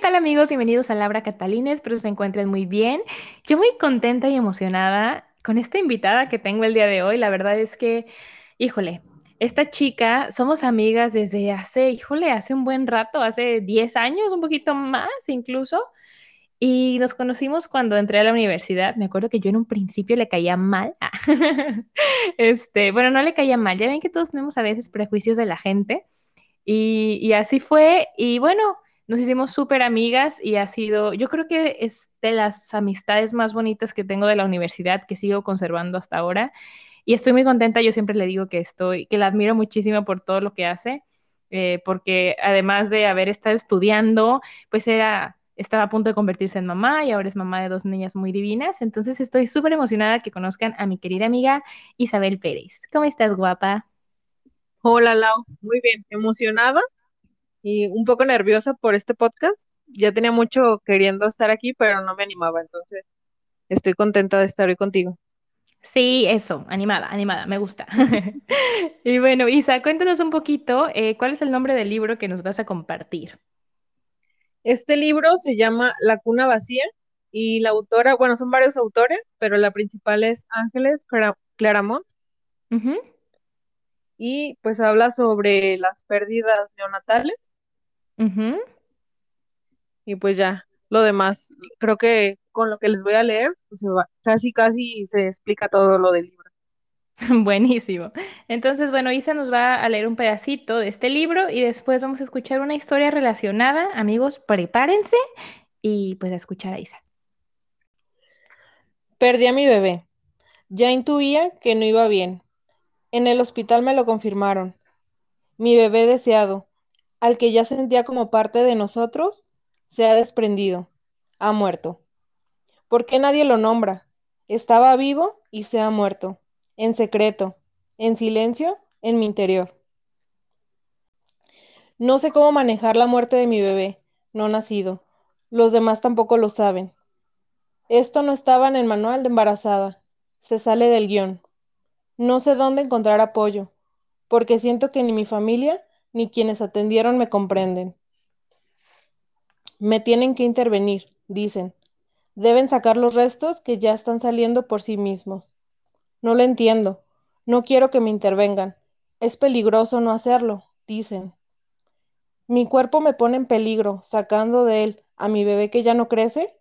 Tal amigos? Bienvenidos a Laura Catalina, espero se encuentren muy bien. Yo muy contenta y emocionada con esta invitada que tengo el día de hoy. La verdad es que, híjole, esta chica, somos amigas desde hace, híjole, hace un buen rato, hace 10 años, un poquito más incluso. Y nos conocimos cuando entré a la universidad. Me acuerdo que yo en un principio le caía mal. Este, bueno, no le caía mal. Ya ven que todos tenemos a veces prejuicios de la gente. Y, y así fue. Y bueno, nos hicimos súper amigas y ha sido, yo creo que es de las amistades más bonitas que tengo de la universidad que sigo conservando hasta ahora. Y estoy muy contenta, yo siempre le digo que estoy, que la admiro muchísimo por todo lo que hace, eh, porque además de haber estado estudiando, pues era, estaba a punto de convertirse en mamá y ahora es mamá de dos niñas muy divinas. Entonces estoy súper emocionada que conozcan a mi querida amiga Isabel Pérez. ¿Cómo estás, guapa? Hola, Lau. Muy bien, emocionada y un poco nerviosa por este podcast. Ya tenía mucho queriendo estar aquí, pero no me animaba, entonces estoy contenta de estar hoy contigo. Sí, eso, animada, animada, me gusta. y bueno, Isa, cuéntanos un poquito, eh, ¿cuál es el nombre del libro que nos vas a compartir? Este libro se llama La cuna vacía y la autora, bueno, son varios autores, pero la principal es Ángeles Claramont. Y pues habla sobre las pérdidas neonatales y pues ya, lo demás, creo que con lo que les voy a leer, pues casi, casi se explica todo lo del libro. Buenísimo. Entonces, bueno, Isa nos va a leer un pedacito de este libro y después vamos a escuchar una historia relacionada. Amigos, prepárense y pues a escuchar a Isa. Perdí a mi bebé. Ya intuía que no iba bien. En el hospital me lo confirmaron. Mi bebé deseado, al que ya sentía como parte de nosotros, se ha desprendido, ha muerto. ¿Por qué nadie lo nombra? Estaba vivo y se ha muerto, en secreto, en silencio, en mi interior. No sé cómo manejar la muerte de mi bebé, no nacido. Los demás tampoco lo saben. Esto no estaba en el manual de embarazada. Se sale del guion. No sé dónde encontrar apoyo, porque siento que ni mi familia ni quienes atendieron me comprenden. Me tienen que intervenir, dicen. Deben sacar los restos que ya están saliendo por sí mismos. No lo entiendo. No quiero que me intervengan. Es peligroso no hacerlo, dicen. Mi cuerpo me pone en peligro, sacando de él a mi bebé que ya no crece.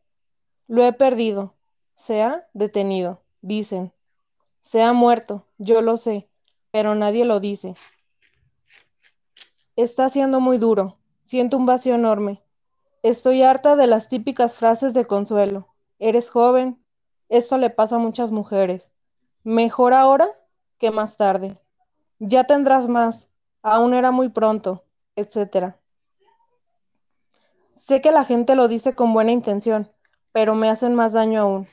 Lo he perdido. Se ha detenido, dicen. Se ha muerto, yo lo sé, pero nadie lo dice. Está siendo muy duro. Siento un vacío enorme. Estoy harta de las típicas frases de consuelo. Eres joven. Esto le pasa a muchas mujeres. Mejor ahora que más tarde. Ya tendrás más. Aún era muy pronto, etc. Sé que la gente lo dice con buena intención, pero me hacen más daño aún.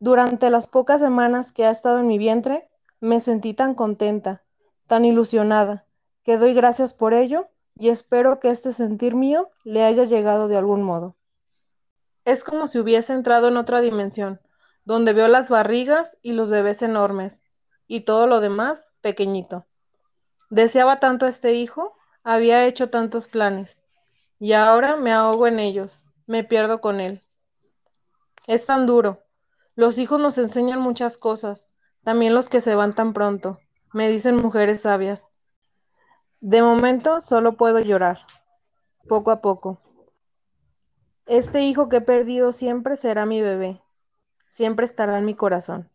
Durante las pocas semanas que ha estado en mi vientre, me sentí tan contenta, tan ilusionada, que doy gracias por ello y espero que este sentir mío le haya llegado de algún modo. Es como si hubiese entrado en otra dimensión, donde veo las barrigas y los bebés enormes, y todo lo demás pequeñito. Deseaba tanto a este hijo, había hecho tantos planes, y ahora me ahogo en ellos, me pierdo con él. Es tan duro. Los hijos nos enseñan muchas cosas, también los que se van tan pronto, me dicen mujeres sabias. De momento solo puedo llorar, poco a poco. Este hijo que he perdido siempre será mi bebé, siempre estará en mi corazón.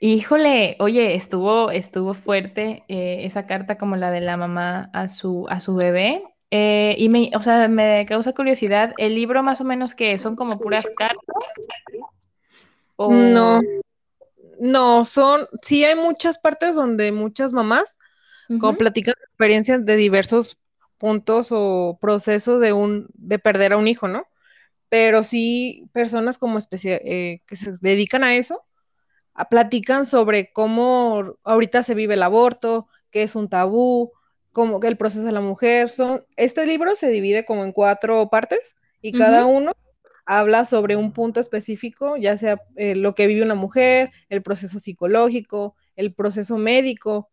Híjole, oye, estuvo, estuvo fuerte eh, esa carta como la de la mamá a su, a su bebé. Eh, y me, o sea, me causa curiosidad, el libro más o menos que son como puras cartas no, No, son, sí hay muchas partes donde muchas mamás como platican experiencias de diversos puntos o procesos de un, de perder a un hijo, ¿no? Pero sí personas como especial, eh, que se dedican a eso, a, platican sobre cómo ahorita se vive el aborto, qué es un tabú, cómo que el proceso de la mujer. Son, este libro se divide como en cuatro partes y cada uno habla sobre un punto específico, ya sea eh, lo que vive una mujer, el proceso psicológico, el proceso médico.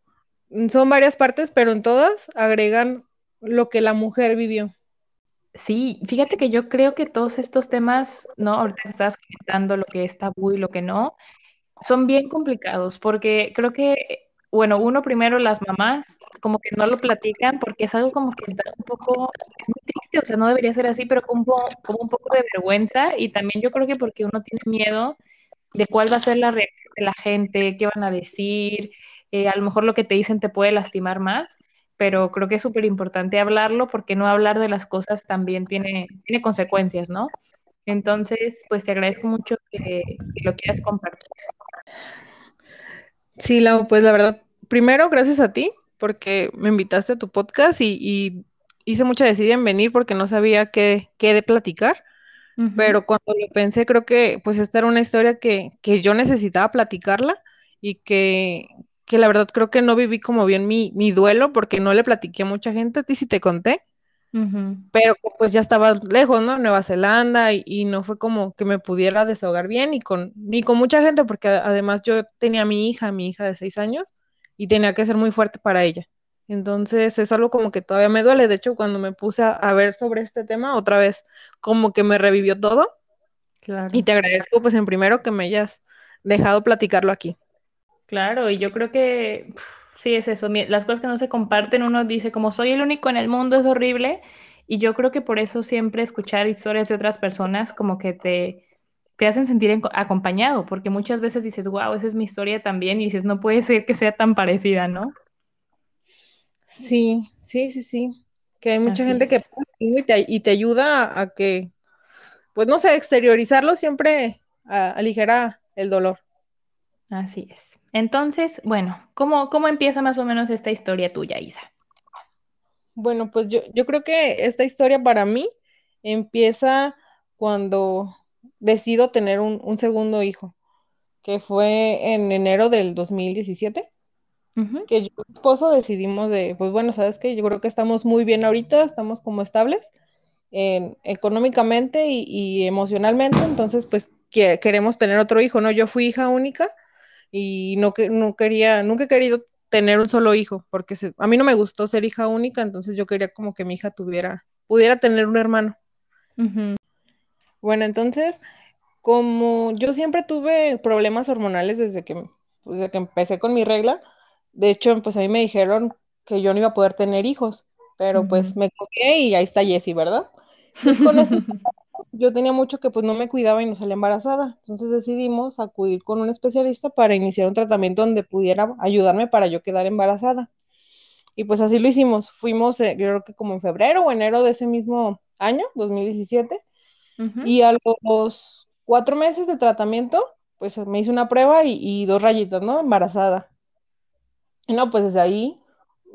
Mm, son varias partes, pero en todas agregan lo que la mujer vivió. Sí, fíjate que yo creo que todos estos temas, ¿no? Ahorita estás comentando lo que es tabú y lo que no, son bien complicados porque creo que, bueno, uno primero las mamás como que no lo platican porque es algo como que da un poco, muy triste, o sea, no debería ser así, pero como, un poco de vergüenza y también yo creo que porque uno tiene miedo de cuál va a ser la reacción de la gente, qué van a decir, eh, a lo mejor lo que te dicen te puede lastimar más, pero creo que es súper importante hablarlo porque no hablar de las cosas también tiene consecuencias, ¿no? Entonces, pues te agradezco mucho que, lo quieras compartir. Sí, Lau, pues la verdad, primero, gracias a ti, porque me invitaste a tu podcast y, hice mucha decisión en venir porque no sabía qué, qué de platicar. Pero cuando lo pensé, creo que pues esta era una historia que, que yo necesitaba platicarla y que, que la verdad creo que no viví como bien mi, mi duelo porque no le platiqué a mucha gente, a ti sí te conté, pero pues ya estaba lejos, ¿no? Nueva Zelanda y, no fue como que me pudiera desahogar bien y con, ni con mucha gente porque además yo tenía a mi hija, mi hija de seis años y tenía que ser muy fuerte para ella. Entonces es algo como que todavía me duele. De hecho, cuando me puse a, ver sobre este tema, otra vez como que me revivió todo. Claro. Y te agradezco pues en primero que me hayas dejado platicarlo aquí. Claro, y yo creo que sí es eso. Las cosas que no se comparten, uno dice como soy el único en el mundo, es horrible. Y yo creo que por eso siempre escuchar historias de otras personas como que te, te hacen sentir acompañado, porque muchas veces dices, wow, esa es mi historia también, y dices, no puede ser que sea tan parecida, ¿no? Sí, sí, sí, sí. Que hay mucha gente que y te, y te ayuda a, que, pues no sé, exteriorizarlo siempre aligera el dolor. Así es. Entonces, bueno, ¿cómo, ¿cómo empieza más o menos esta historia tuya, Isa? Bueno, pues yo, yo creo que esta historia para mí empieza cuando decido tener un, segundo hijo, que fue en enero del 2017, que yo y mi esposo decidimos de, pues bueno, sabes que yo creo que estamos muy bien ahorita, estamos como estables económicamente y, emocionalmente, entonces pues queremos tener otro hijo, ¿no? Yo fui hija única y no, que, no quería, nunca he querido tener un solo hijo, porque a mí no me gustó ser hija única, entonces yo quería como que mi hija tuviera, pudiera tener un hermano. Bueno, entonces, como yo siempre tuve problemas hormonales desde que, pues, desde que empecé con mi regla, de hecho, pues a mí me dijeron que yo no iba a poder tener hijos, pero pues me confié y ahí está Jessie, ¿verdad? Entonces, con esto yo tenía mucho que pues no me cuidaba y no salía embarazada. Entonces decidimos acudir con un especialista para iniciar un tratamiento donde pudiera ayudarme para yo quedar embarazada. Y pues así lo hicimos. Fuimos, eh, creo que como en febrero o enero de ese mismo año, 2017. Y a los cuatro meses de tratamiento, pues me hice una prueba y, dos rayitas, ¿no? Embarazada. Y no, pues desde ahí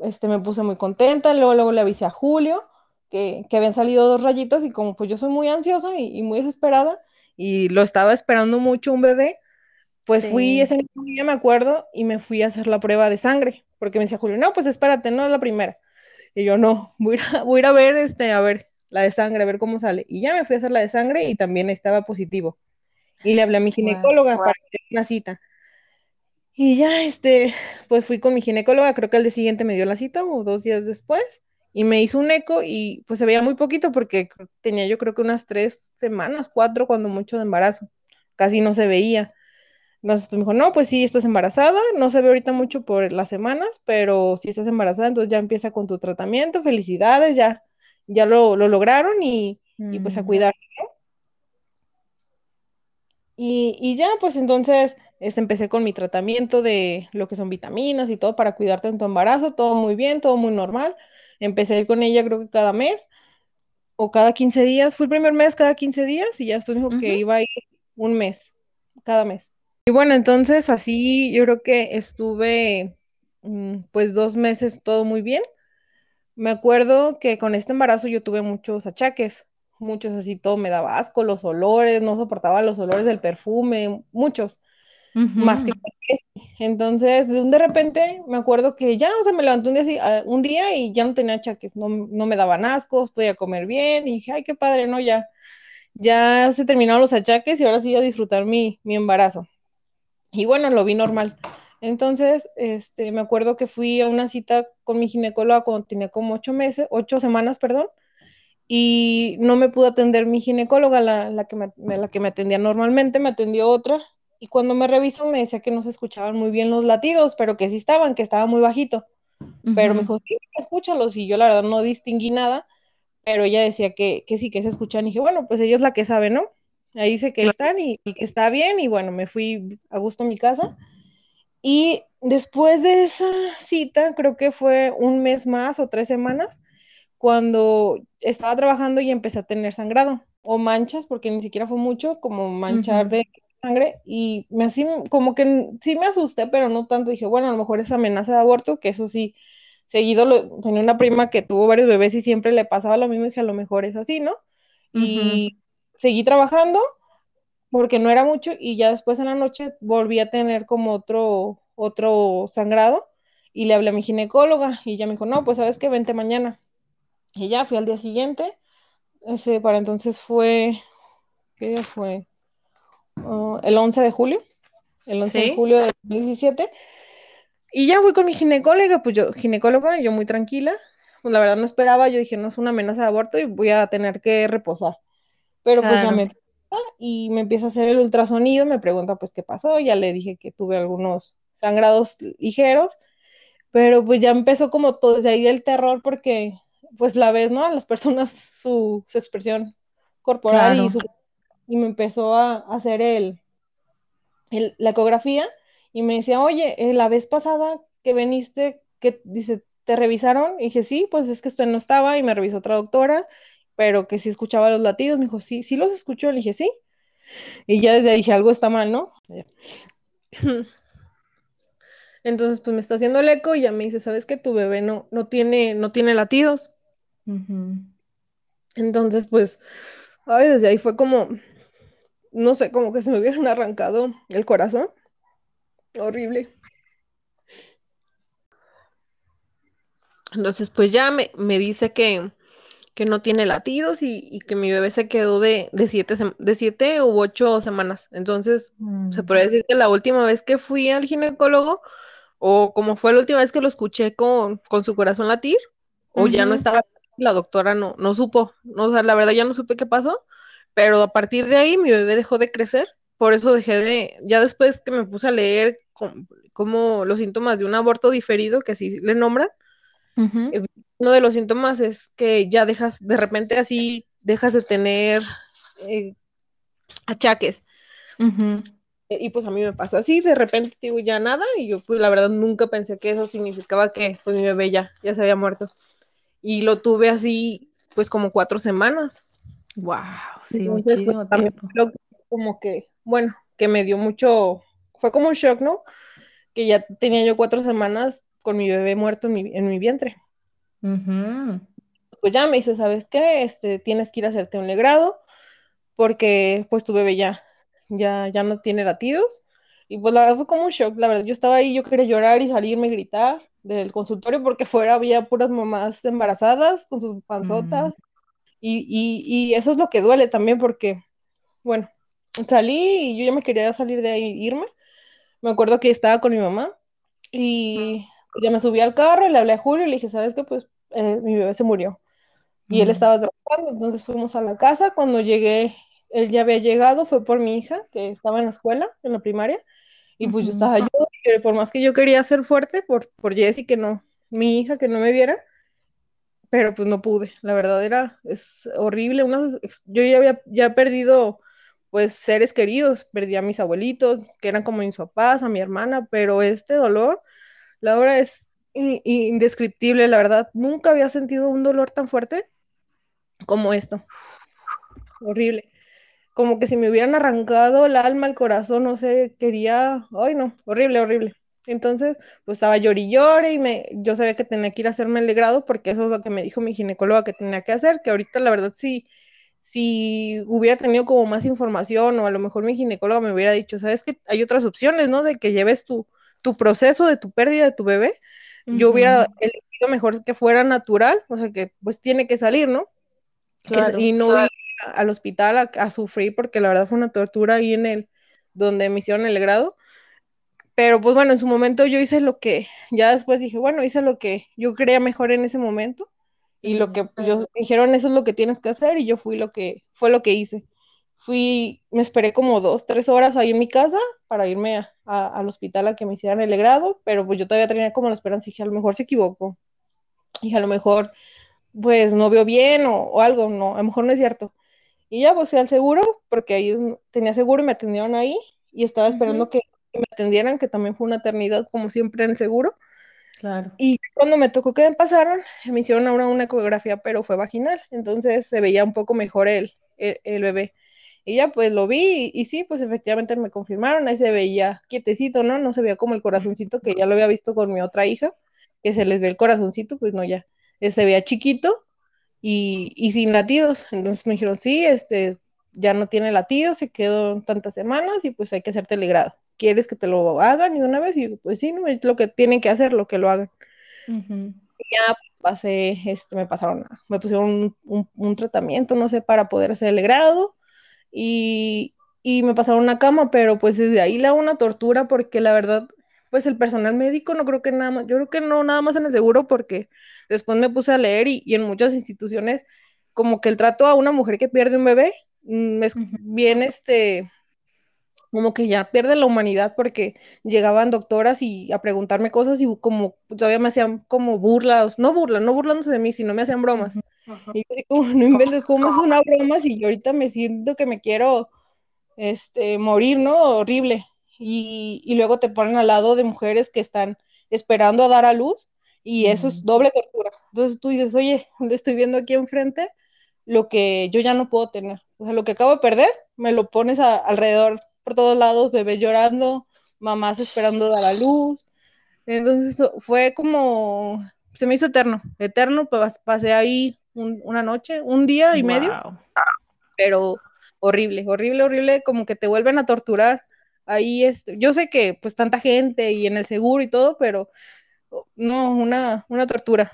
este, me puse muy contenta. Luego, luego le avisé a Julio que, habían salido dos rayitas y como pues yo soy muy ansiosa y, muy desesperada y lo estaba esperando mucho un bebé, pues fui ese día, me acuerdo, y me fui a hacer la prueba de sangre, porque me decía Julio, no, pues espérate, no es la primera. Y yo, no, voy a, voy a ir a ver, este, a ver, la de sangre, a ver cómo sale. Y ya me fui a hacer la de sangre y también estaba positivo. Y le hablé a mi ginecóloga para hacer una cita. Y ya, este, pues fui con mi ginecóloga, creo que el día siguiente me dio la cita o dos días después y me hizo un eco y pues se veía muy poquito porque tenía yo creo que unas tres semanas, cuatro cuando mucho de embarazo, casi no se veía. Entonces pues, me dijo, no, pues sí, estás embarazada, no se ve ahorita mucho por las semanas, pero si estás embarazada, entonces ya empieza con tu tratamiento, felicidades, ya, ya lo, lograron y, pues a mm. cuidar. Y, y, ya, pues entonces este, empecé con mi tratamiento de lo que son vitaminas y todo para cuidarte en tu embarazo, todo muy bien, todo muy normal. Empecé a ir con ella creo que cada mes o cada 15 días. Fue el primer mes cada 15 días y ya después dijo que iba a ir un mes, cada mes. Y bueno, entonces así yo creo que estuve mm, pues dos meses todo muy bien. Me acuerdo que con este embarazo yo tuve muchos achaques, muchos así, todo me daba asco, los olores, no soportaba los olores del perfume, muchos, más que entonces de repente me acuerdo que ya, o sea, me levanté un día, así, ah, un día y ya no tenía achaques, no, no me daban asco, podía comer bien y dije, ay, qué padre, ¿no? Ya, ya se terminaron los achaques y ahora sí a disfrutar mi, mi embarazo. Y bueno, lo vi normal. Entonces, este, me acuerdo que fui a una cita con mi ginecóloga cuando tenía como ocho meses, ocho semanas, perdón, y no me pudo atender mi ginecóloga, la, la que me, la que me atendía normalmente, me atendió otra, y cuando me revisó me decía que no se escuchaban muy bien los latidos, pero que sí estaban, que estaba muy bajito. Pero me dijo, sí, escúchalos, y yo la verdad no distinguí nada, pero ella decía que, que sí, que se escuchan, y dije, bueno, pues ella es la que sabe, ¿no? Ahí dice que Claro. están y, y que está bien, y bueno, me fui a gusto a mi casa. Y después de esa cita, creo que fue un mes más o tres semanas, cuando estaba trabajando y empecé a tener sangrado o manchas, porque ni siquiera fue mucho, como manchar de sangre. Y me así, como que sí me asusté, pero no tanto. Dije, bueno, a lo mejor es amenaza de aborto, que eso sí, seguido lo, tenía una prima que tuvo varios bebés y siempre le pasaba lo mismo. Y dije, a lo mejor es así, ¿no? Y seguí trabajando porque no era mucho y ya después en la noche volví a tener como otro, otro sangrado y le hablé a mi ginecóloga y ya me dijo, no, pues sabes que vente mañana. Y ya fui al día siguiente, ese para entonces fue, ¿qué día fue? Uh, el 11 de julio, el 11 de julio de 2017. Y ya fui con mi ginecóloga, pues yo, ginecóloga, yo muy tranquila. Pues la verdad no esperaba, yo dije, no es una amenaza de aborto y voy a tener que reposar. Pero pues ya me y me empieza a hacer el ultrasonido, me pregunta pues qué pasó, ya le dije que tuve algunos sangrados ligeros, pero pues ya empezó como todo desde ahí el terror porque pues la ves, ¿no? A las personas su, su expresión corporal y su y me empezó a, a hacer el, el, la ecografía y me decía, oye, eh, la vez pasada que veniste, que dice, ¿te revisaron? Y dije, sí, pues es que usted no estaba y me revisó otra doctora, pero que sí escuchaba los latidos, me dijo, sí, sí los escuchó, le dije, sí, y ya desde ahí dije, algo está mal, ¿no? Entonces, pues me está haciendo el eco y ya me dice, ¿sabes que tu bebé no, no tiene, no tiene latidos? Entonces, pues, ay, desde ahí fue como, no sé, como que se me hubieran arrancado el corazón. Horrible. Entonces, pues ya me, me dice que, que no tiene latidos y, y que mi bebé se quedó de, de siete, de siete u ocho semanas. Entonces, se Mm, podría decir que la última vez que fui al ginecólogo, o como fue la última vez que lo escuché con, con su corazón latir, o ya no estaba, la doctora no, no supo, no, o sea, la verdad ya no supe qué pasó, pero a partir de ahí mi bebé dejó de crecer, por eso dejé de, ya después que me puse a leer com- como los síntomas de un aborto diferido, que así le nombran, ujú, el- uno de los síntomas es que ya dejas, de repente así, dejas de tener eh, achaques. ujú. Y pues a mí me pasó así, de repente digo ya nada, y yo pues la verdad nunca pensé que eso significaba que pues mi bebé ya, ya se había muerto. Y lo tuve así pues como cuatro semanas. Wow, sí, Entonces pues muchísimo también tiempo. que como que, bueno, que me dio mucho, fue como un shock, ¿no? Que ya tenía yo cuatro semanas con mi bebé muerto en mi, en mi vientre. Ujú, Pues ya me dice, ¿sabes qué? Este, tienes que ir a hacerte un legrado porque pues tu bebé ya, ya, ya no tiene latidos. Y pues la verdad fue como un shock, la verdad, yo estaba ahí, yo quería llorar y salirme y gritar del consultorio porque fuera había puras mamás embarazadas con sus mm, panzotas y, y, y eso es lo que duele también porque, bueno, salí y yo ya me quería salir de ahí, irme. Me acuerdo que estaba con mi mamá y ya me subí al carro y le hablé a Julio y le dije, ¿sabes qué? Pues eh, mi bebé se murió y él estaba trabajando, entonces fuimos a la casa, cuando llegué, él ya había llegado, fue por mi hija, que estaba en la escuela, en la primaria, y pues yo ujú, estaba yo, por más que yo quería ser fuerte por, por Jessie, que no, mi hija, que no me viera, pero pues no pude, la verdad era, es horrible, unas, ex- yo ya había ya perdido, pues, seres queridos, perdí a mis abuelitos, que eran como mis papás, a mi hermana, pero este dolor, la verdad es in- indescriptible, la verdad, nunca había sentido un dolor tan fuerte como esto, horrible. como que si me hubieran arrancado el alma, el corazón, no sé, quería, ay no, horrible, horrible. Entonces, pues estaba llori y llore y me, yo sabía que tenía que ir a hacerme el legrado porque eso es lo que me dijo mi ginecóloga que tenía que hacer, que ahorita la verdad sí, si hubiera tenido como más información o a lo mejor mi ginecóloga me hubiera dicho, sabes que hay otras opciones, ¿no? De que lleves tu, tu proceso de tu pérdida de tu bebé, yo hubiera elegido mejor que fuera natural, o sea que pues tiene que salir, ¿no? Claro, y no ir al hospital a, a, sufrir porque la verdad fue una tortura ahí en el, donde me hicieron el grado. Pero pues bueno, en su momento yo hice lo que, ya después dije, bueno, hice lo que yo creía mejor en ese momento y lo que ellos me dijeron, eso es lo que tienes que hacer y yo fui lo que, fue lo que hice. Fui, me esperé como dos, tres horas ahí en mi casa para irme a, a, al hospital a que me hicieran el grado, pero pues yo todavía tenía como la esperanza y dije, a lo mejor se equivocó y a lo mejor pues no veo bien o, o, algo, no, a lo mejor no es cierto. Y ya pues fui al seguro, porque ahí tenía seguro y me atendieron ahí y estaba esperando uh -huh. que, que, me atendieran, que también fue una eternidad como siempre en el seguro. Claro. Y cuando me tocó que me pasaron, me hicieron ahora una ecografía, pero fue vaginal, entonces se veía un poco mejor el, el, el bebé. Y ya pues lo vi y, y, sí, pues efectivamente me confirmaron, ahí se veía quietecito, ¿no? No se veía como el corazoncito que ya lo había visto con mi otra hija, que se les ve el corazoncito, pues no, ya se veía chiquito y, y, sin latidos. Entonces me dijeron, sí, este, ya no tiene latidos, se quedó tantas semanas y pues hay que hacer telegrado. ¿Quieres que te lo hagan y de una vez? Y pues sí, no, es lo que tienen que hacer, lo que lo hagan. Uh -huh. Y ya pasé, este, me pasaron, me pusieron un, un, un, tratamiento, no sé, para poder hacer el grado y, y me pasaron una cama, pero pues desde ahí la una tortura porque la verdad pues el personal médico no creo que nada más, yo creo que no nada más en el seguro porque después me puse a leer y, y en muchas instituciones como que el trato a una mujer que pierde un bebé mm, es uh -huh. bien este como que ya pierde la humanidad porque llegaban doctoras y a preguntarme cosas y como todavía me hacían como burlas, no burlas, no burlándose de mí, sino me hacían bromas. Y yo como, no inventes cómo es una broma si yo ahorita me siento que me quiero este morir, ¿no? Horrible y, y, luego te ponen al lado de mujeres que están esperando a dar a luz y eso es doble tortura. Entonces tú dices, oye, estoy viendo aquí enfrente lo que yo ya no puedo tener. O sea, lo que acabo de perder, me lo pones a, alrededor por todos lados, bebés llorando, mamás esperando dar a luz. Entonces fue como, se me hizo eterno, eterno, pues pasé ahí un, una noche, un día y wow. medio, pero horrible, horrible, horrible, como que te vuelven a torturar ahí este, yo sé que pues tanta gente y en el seguro y todo, pero no, una, una tortura.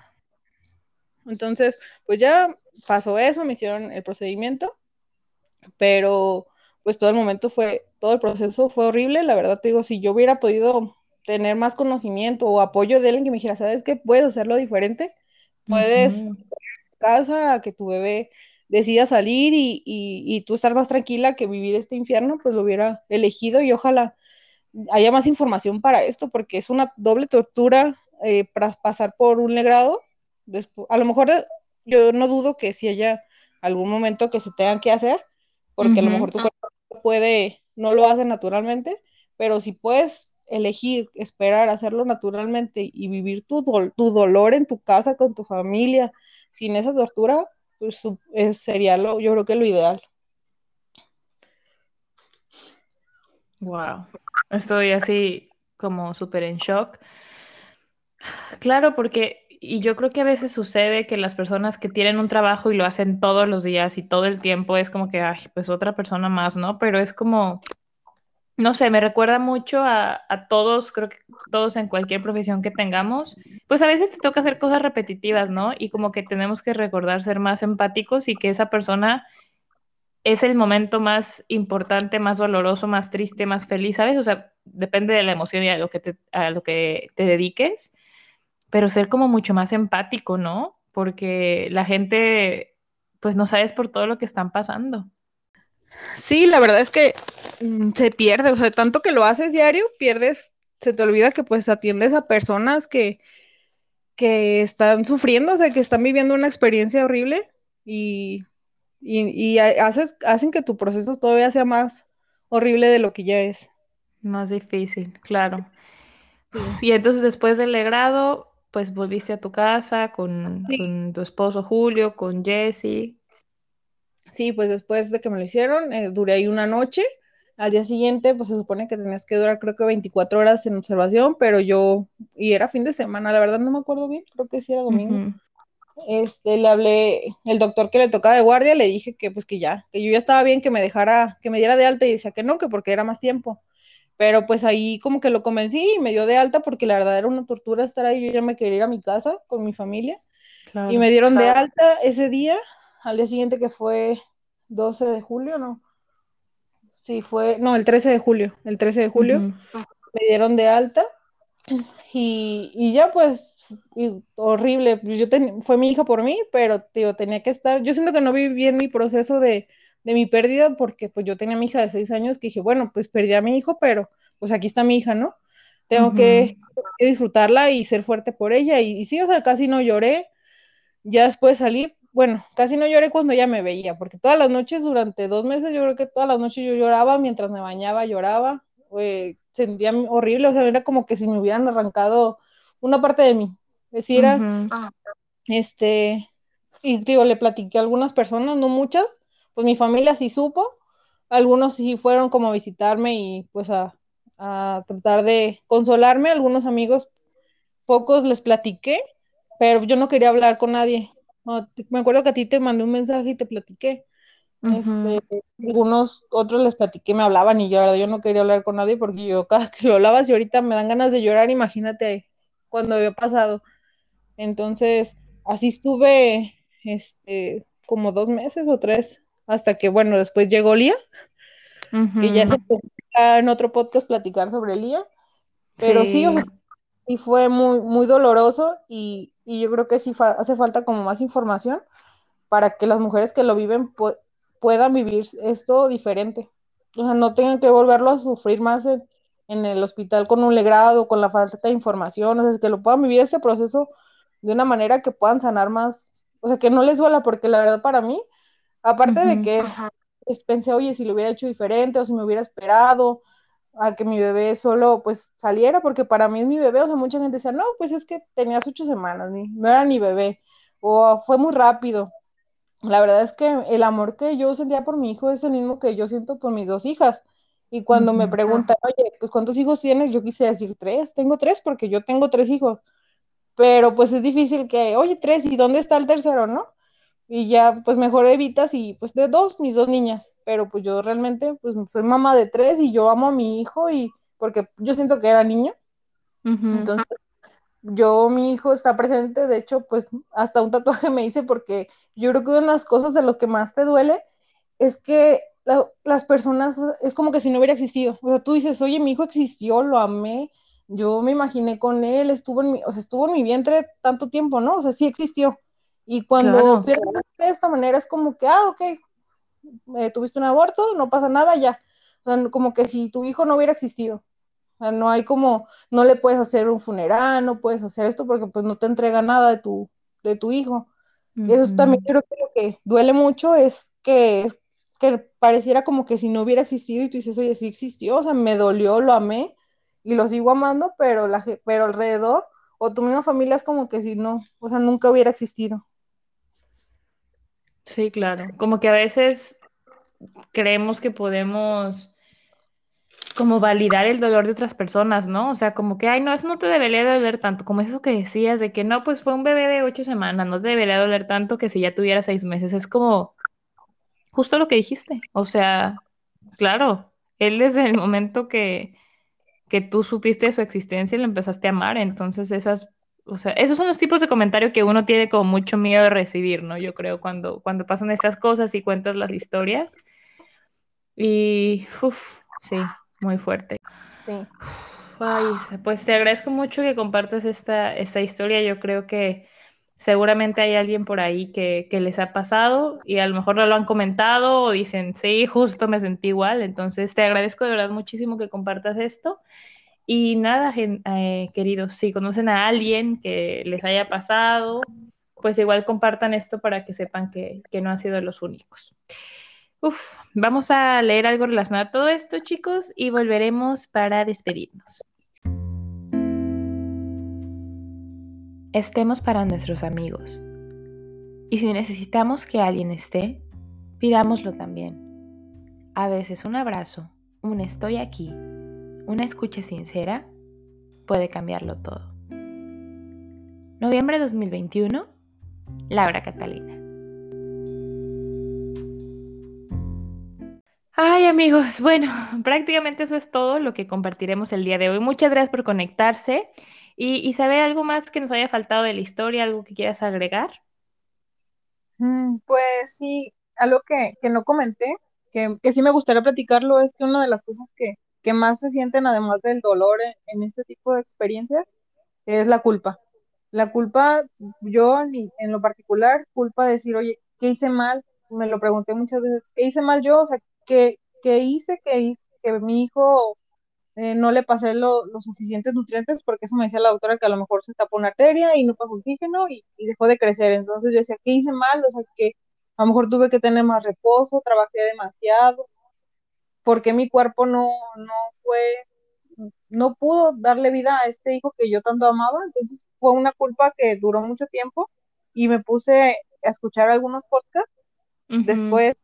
Entonces, pues ya pasó eso, me hicieron el procedimiento, pero pues todo el momento fue, todo el proceso fue horrible, la verdad te digo, si yo hubiera podido tener más conocimiento o apoyo de alguien que me dijera, ¿sabes qué? Puedes hacerlo diferente, puedes uh -huh. casa, que tu bebé decida salir y, y, y, tú estar más tranquila que vivir este infierno, pues lo hubiera elegido y ojalá haya más información para esto, porque es una doble tortura eh, para pasar por un legrado. Después, a lo mejor yo no dudo que si haya algún momento que se tengan que hacer, porque uh -huh. a lo mejor tu cuerpo puede, no lo hace naturalmente, pero si puedes elegir esperar hacerlo naturalmente y vivir tu, tu dolor en tu casa con tu familia sin esa tortura, pues sería lo, yo creo que lo ideal. Wow, estoy así como súper en shock. Claro, porque, y yo creo que a veces sucede que las personas que tienen un trabajo y lo hacen todos los días y todo el tiempo es como que, ay, pues otra persona más, ¿no? Pero es como, no sé, me recuerda mucho a, a, todos, creo que todos en cualquier profesión que tengamos, pues a veces te toca hacer cosas repetitivas, ¿no? Y como que tenemos que recordar ser más empáticos y que esa persona es el momento más importante, más doloroso, más triste, más feliz, ¿sabes? O sea, depende de la emoción y a lo que te, a lo que te dediques, pero ser como mucho más empático, ¿no? Porque la gente, pues no sabes por todo lo que están pasando. Sí, la verdad es que mm, se pierde, o sea, tanto que lo haces diario, pierdes, se te olvida que pues atiendes a personas que, que están sufriendo, o sea, que están viviendo una experiencia horrible y, y, y haces, hacen que tu proceso todavía sea más horrible de lo que ya es. Más difícil, claro. Sí. Y entonces después del legrado, pues volviste a tu casa con, sí. con tu esposo Julio, con Jesse. Sí, pues después de que me lo hicieron, eh, duré ahí una noche. Al día siguiente, pues se supone que tenías que durar creo que 24 horas en observación, pero yo, y era fin de semana, la verdad no me acuerdo bien, creo que sí era domingo. Este, le hablé, el doctor que le tocaba de guardia, le dije que pues que ya, que yo ya estaba bien, que me dejara, que me diera de alta y decía que no, que porque era más tiempo. Pero pues ahí como que lo convencí y me dio de alta porque la verdad era una tortura estar ahí, yo ya me quería ir a mi casa con mi familia. y me dieron de alta ese día, al día siguiente que fue 12 de julio, ¿no? Sí, fue, no, el 13 de julio, el 13 de julio me dieron de alta y, y ya pues horrible, yo fue mi hija por mí, pero tío, tenía que estar, yo siento que no viví bien mi proceso de, de mi pérdida porque pues yo tenía mi hija de seis años que dije, bueno, pues perdí a mi hijo, pero pues aquí está mi hija, ¿no? Tengo que, disfrutarla y ser fuerte por ella y, y sí, o sea, casi no lloré, ya después salí, bueno, casi no lloré cuando ella me veía, porque todas las noches, durante dos meses, yo creo que todas las noches yo lloraba, mientras me bañaba, lloraba, sentía horrible, o sea, era como que si me hubieran arrancado una parte de mí. Es decir, este, y digo, le platiqué a algunas personas, no muchas, pues mi familia sí supo, algunos sí fueron como a visitarme y pues a, a tratar de consolarme, algunos amigos, pocos les platiqué, pero yo no quería hablar con nadie, me acuerdo que a ti te mandé un mensaje y te platiqué. Este, algunos otros les platiqué, me hablaban y yo, la verdad, yo no quería hablar con nadie porque yo cada que lo hablabas y ahorita me dan ganas de llorar, imagínate cuando había pasado. Entonces, así estuve, este, como dos meses o tres, hasta que, bueno, después llegó Lía, que ya se en otro podcast platicar sobre Lía, pero sí, sí fue muy, muy doloroso y, y yo creo que sí hace falta como más información para que las mujeres que lo viven puedan vivir esto diferente. O sea, no tengan que volverlo a sufrir más en, el hospital con un legrado, con la falta de información, o sea, que lo puedan vivir este proceso de una manera que puedan sanar más, o sea, que no les duela, porque la verdad para mí, aparte de que pensé, oye, si lo hubiera hecho diferente o si me hubiera esperado, a que mi bebé solo pues saliera, porque para mí es mi bebé, o sea, mucha gente decía, no, pues es que tenías ocho semanas, ni, no era ni bebé, o fue muy rápido. La verdad es que el amor que yo sentía por mi hijo es el mismo que yo siento por mis dos hijas. Y cuando me preguntan, oye, pues ¿cuántos hijos tienes? Yo quise decir tres, tengo tres porque yo tengo tres hijos. Pero pues es difícil que, oye, tres, ¿y dónde está el tercero, no? Y ya, pues mejor evitas y pues de dos, mis dos niñas pero pues yo realmente pues soy mamá de tres y yo amo a mi hijo y porque yo siento que era niño. Entonces, yo, mi hijo está presente, de hecho, pues hasta un tatuaje me hice porque yo creo que una de las cosas de lo que más te duele es que las personas, es como que si no hubiera existido. O sea, tú dices, oye, mi hijo existió, lo amé, yo me imaginé con él, estuvo en mi, o sea, estuvo en mi vientre tanto tiempo, ¿no? O sea, sí existió. Y cuando de esta manera es como que, ah, ok, eh, tuviste un aborto, no pasa nada, ya. O sea, como que si tu hijo no hubiera existido. O sea, no hay como, no le puedes hacer un funeral, no puedes hacer esto porque pues no te entrega nada de tu, de tu hijo. Y eso también creo que lo que duele mucho es que, que pareciera como que si no hubiera existido y tú dices, oye, sí existió, o sea, me dolió, lo amé y lo sigo amando, pero, la, pero alrededor, o tu misma familia es como que si no, o sea, nunca hubiera existido. Sí, claro. Como que a veces creemos que podemos como validar el dolor de otras personas, ¿no? O sea, como que, ay, no, eso no te debería doler tanto, como eso que decías de que no, pues fue un bebé de ocho semanas, no te debería doler tanto que si ya tuviera seis meses, es como justo lo que dijiste, o sea, claro, él desde el momento que, que tú supiste de su existencia y lo empezaste a amar, entonces esas o sea, esos son los tipos de comentarios que uno tiene como mucho miedo de recibir, ¿no? Yo creo cuando, cuando pasan estas cosas y cuentas las historias. Y, uff, sí, muy fuerte. Sí. Ay, pues te agradezco mucho que compartas esta, esta historia. Yo creo que seguramente hay alguien por ahí que, que, les ha pasado y a lo mejor no lo han comentado o dicen, sí, justo me sentí igual. Entonces te agradezco de verdad muchísimo que compartas esto y nada, eh, queridos, si conocen a alguien que les haya pasado, pues igual compartan esto para que sepan que, no han sido los únicos. Vamos a leer algo relacionado a todo esto, chicos, y volveremos para despedirnos. Estemos para nuestros amigos. Y si necesitamos que alguien esté, pidámoslo también. A veces un abrazo, un estoy aquí, una escucha sincera puede cambiarlo todo. Noviembre 2021, Laura Catalina. Ay amigos, bueno, prácticamente eso es todo lo que compartiremos el día de hoy. Muchas gracias por conectarse y, saber algo más que nos haya faltado de la historia, algo que quieras agregar. Mm, pues sí, algo que, que no comenté, que, que, sí me gustaría platicarlo, es que una de las cosas que, que más se sienten, además del dolor en, este tipo de experiencias, es la culpa. La culpa, yo en lo particular, culpa de decir, oye, ¿qué hice mal? Me lo pregunté muchas veces, ¿qué hice mal yo? O sea, ¿qué, qué hice que, que mi hijo eh, no le pasé los suficientes nutrientes porque eso me decía la doctora que a lo mejor se tapó una arteria y no pasó oxígeno y, dejó de crecer. Entonces yo decía, ¿qué hice mal? O sea, que a lo mejor tuve que tener más reposo, trabajé demasiado, porque mi cuerpo no, no fue, no pudo darle vida a este hijo que yo tanto amaba. Entonces fue una culpa que duró mucho tiempo y me puse a escuchar algunos podcasts. Después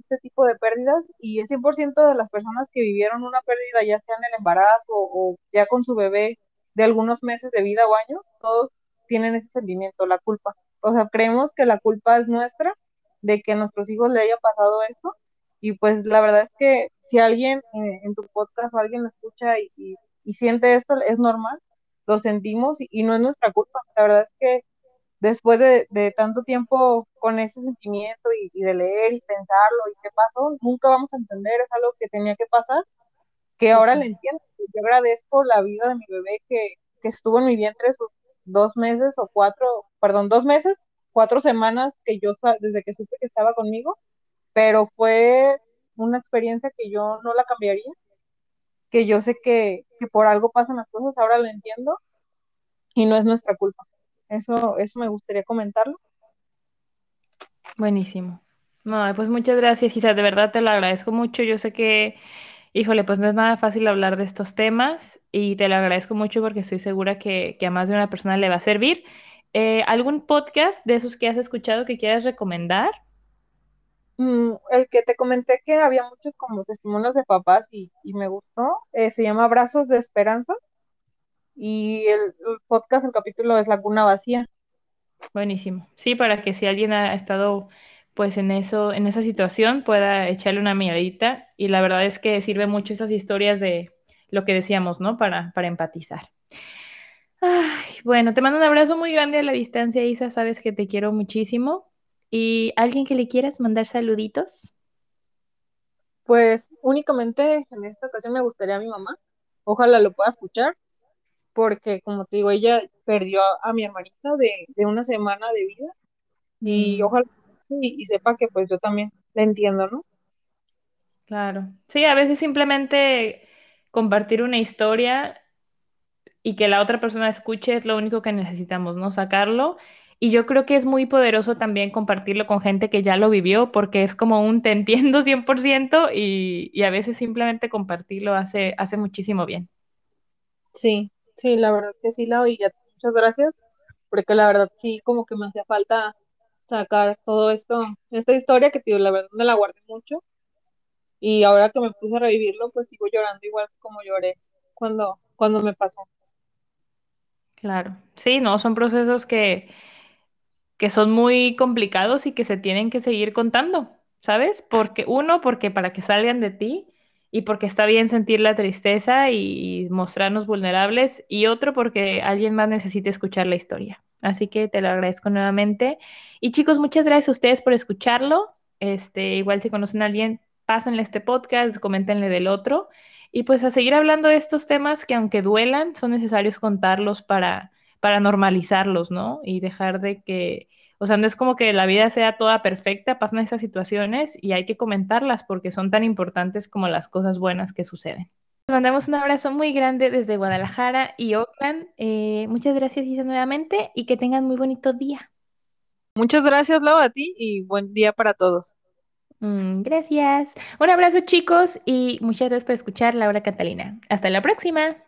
este tipo de pérdidas y el 100% de las personas que vivieron una pérdida, ya sea en el embarazo o, ya con su bebé de algunos meses de vida o años, todos tienen ese sentimiento, la culpa. O sea, creemos que la culpa es nuestra de que a nuestros hijos le haya pasado esto y pues la verdad es que si alguien eh, en tu podcast o alguien lo escucha y, siente esto, es normal, lo sentimos y, y, no es nuestra culpa. La verdad es que después de, tanto tiempo con ese sentimiento y, de leer y pensarlo y qué pasó, nunca vamos a entender, es algo que tenía que pasar, que ahora le entiendo. Yo agradezco la vida de mi bebé que, que estuvo en mi vientre sus dos meses o cuatro, perdón, dos meses, cuatro semanas que yo, desde que supe que estaba conmigo, pero fue una experiencia que yo no la cambiaría, que yo sé que, que por algo pasan las cosas, ahora lo entiendo y no es nuestra culpa. Eso, eso me gustaría comentarlo. Buenísimo. No, pues muchas gracias, Isa, de verdad te lo agradezco mucho. Yo sé que, híjole, pues no es nada fácil hablar de estos temas y te lo agradezco mucho porque estoy segura que, a más de una persona le va a servir. Eh, ¿Algún podcast de esos que has escuchado que quieras recomendar? Mm, el que te comenté que había muchos como testimonios de papás y, me gustó, eh, se llama Brazos de Esperanza y el, podcast, el capítulo es Laguna Vacía. Buenísimo. Sí, para que si alguien ha estado pues en eso, en esa situación, pueda echarle una miradita. Y la verdad es que sirve mucho esas historias de lo que decíamos, ¿no? Para, para empatizar. Ay, bueno, te mando un abrazo muy grande a la distancia, Isa. Sabes que te quiero muchísimo. ¿Y alguien que le quieras mandar saluditos? Pues únicamente en esta ocasión me gustaría a mi mamá. Ojalá lo pueda escuchar porque como te digo, ella perdió a, mi hermanita de, una semana de vida y mm. ojalá y, sepa que pues yo también la entiendo, ¿no? Claro. Sí, a veces simplemente compartir una historia y que la otra persona escuche es lo único que necesitamos, ¿no? Sacarlo. Y yo creo que es muy poderoso también compartirlo con gente que ya lo vivió, porque es como un te entiendo 100% y, y a veces simplemente compartirlo hace, hace muchísimo bien. Sí, Sí, la verdad que sí, la ya Muchas gracias, porque la verdad sí, como que me hacía falta sacar todo esto, esta historia que, tío, la verdad me la guardé mucho. Y ahora que me puse a revivirlo, pues sigo llorando igual como lloré cuando, cuando me pasó. Claro, sí, no, son procesos que, que son muy complicados y que se tienen que seguir contando, ¿sabes? Porque uno, porque para que salgan de ti, y porque está bien sentir la tristeza y mostrarnos vulnerables, y otro porque alguien más necesita escuchar la historia. Así que te lo agradezco nuevamente. Y chicos, muchas gracias a ustedes por escucharlo. Este, igual si conocen a alguien, pásenle este podcast, coméntenle del otro. Y pues a seguir hablando de estos temas que aunque duelan, son necesarios contarlos para, para normalizarlos, ¿no? Y dejar de que o sea, no es como que la vida sea toda perfecta, pasan esas situaciones y hay que comentarlas porque son tan importantes como las cosas buenas que suceden. Les mandamos un abrazo muy grande desde Guadalajara y Oakland. Eh, muchas gracias, Isa, nuevamente y que tengan muy bonito día. Muchas gracias, Lau, a ti y buen día para todos. Mm, gracias. Un abrazo, chicos, y muchas gracias por escuchar Laura Catalina. Hasta la próxima.